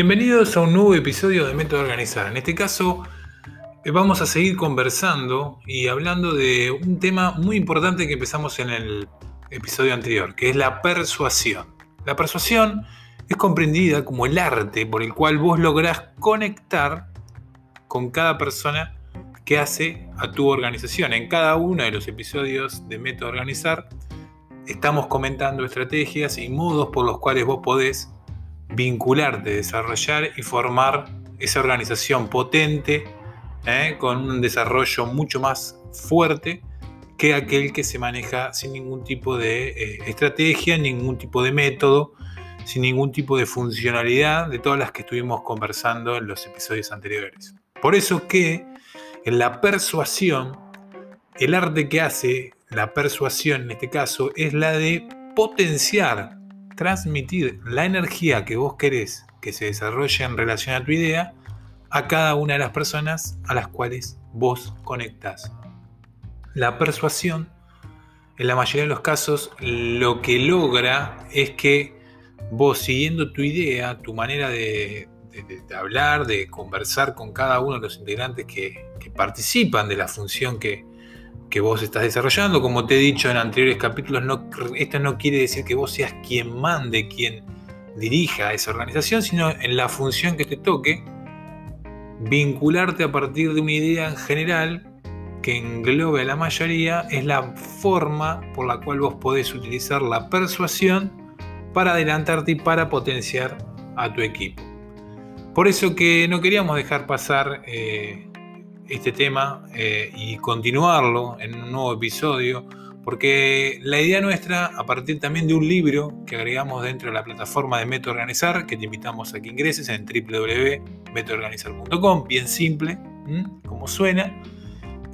Bienvenidos a un nuevo episodio de Método Organizar. En este caso eh, vamos a seguir conversando y hablando de un tema muy importante que empezamos en el episodio anterior, que es la persuasión. La persuasión es comprendida como el arte por el cual vos lográs conectar con cada persona que hace a tu organización. En cada uno de los episodios de Método Organizar estamos comentando estrategias y modos por los cuales vos podés vincularte, desarrollar y formar esa organización potente ¿eh? con un desarrollo mucho más fuerte que aquel que se maneja sin ningún tipo de eh, estrategia, ningún tipo de método, sin ningún tipo de funcionalidad de todas las que estuvimos conversando en los episodios anteriores. Por eso que en la persuasión, el arte que hace la persuasión en este caso es la de potenciar transmitir la energía que vos querés que se desarrolle en relación a tu idea a cada una de las personas a las cuales vos conectás. La persuasión, en la mayoría de los casos, lo que logra es que vos siguiendo tu idea, tu manera de, hablar, de conversar con cada uno de los integrantes que participan de la función que, que vos estás desarrollando. Como te he dicho en anteriores capítulos, no, esto no quiere decir que vos seas quien mande, quien dirija esa organización, sino en la función que te toque, vincularte a partir de una idea en general que englobe a la mayoría, es la forma por la cual vos podés utilizar la persuasión para adelantarte y para potenciar a tu equipo. Por eso que no queríamos dejar pasar eh, este tema eh, y continuarlo en un nuevo episodio, porque la idea nuestra, a partir también de un libro que agregamos dentro de la plataforma de Método Organizar, que te invitamos a que ingreses en www.metoorganizar.com, bien simple, como suena,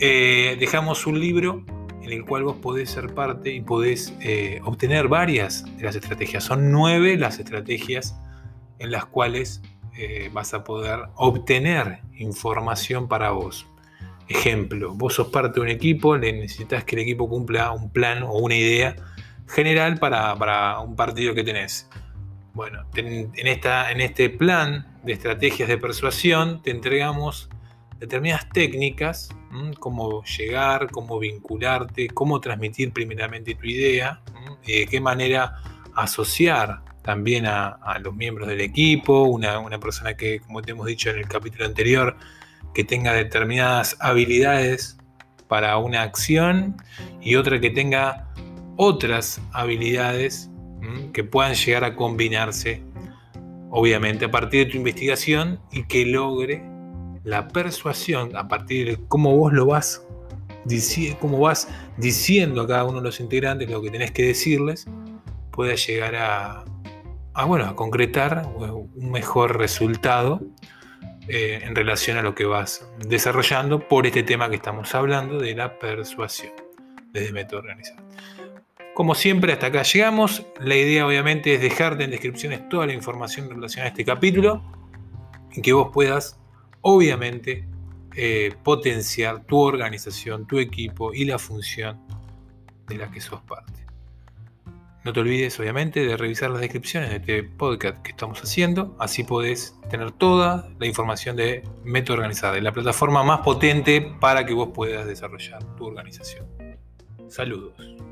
eh, dejamos un libro en el cual vos podés ser parte y podés eh, obtener varias de las estrategias. Son nueve las estrategias en las cuales eh, vas a poder obtener información para vos. Ejemplo, vos sos parte de un equipo, necesitas que el equipo cumpla un plan o una idea general para, un partido que tenés. Bueno, en, esta, en este plan de estrategias de persuasión te entregamos determinadas técnicas, cómo llegar, cómo vincularte, cómo transmitir primeramente tu idea, y de qué manera asociar también a, los miembros del equipo, una, persona que, como te hemos dicho en el capítulo anterior, que tenga determinadas habilidades para una acción y otra que tenga otras habilidades que puedan llegar a combinarse, obviamente, a partir de tu investigación y que logre la persuasión a partir de cómo vos lo vas, cómo vas diciendo a cada uno de los integrantes lo que tenés que decirles, pueda llegar a, a, bueno, a concretar un mejor resultado eh, en relación a lo que vas desarrollando por este tema que estamos hablando de la persuasión desde método organizado. Como siempre, hasta acá llegamos. La idea obviamente es dejarte en descripciones toda la información relacionada a este capítulo y que vos puedas, obviamente, eh, potenciar tu organización, tu equipo y la función de la que sos parte. No te olvides, obviamente, de revisar las descripciones de este podcast que estamos haciendo. Así podés tener toda la información de Método Organizada, la plataforma más potente para que vos puedas desarrollar tu organización. Saludos.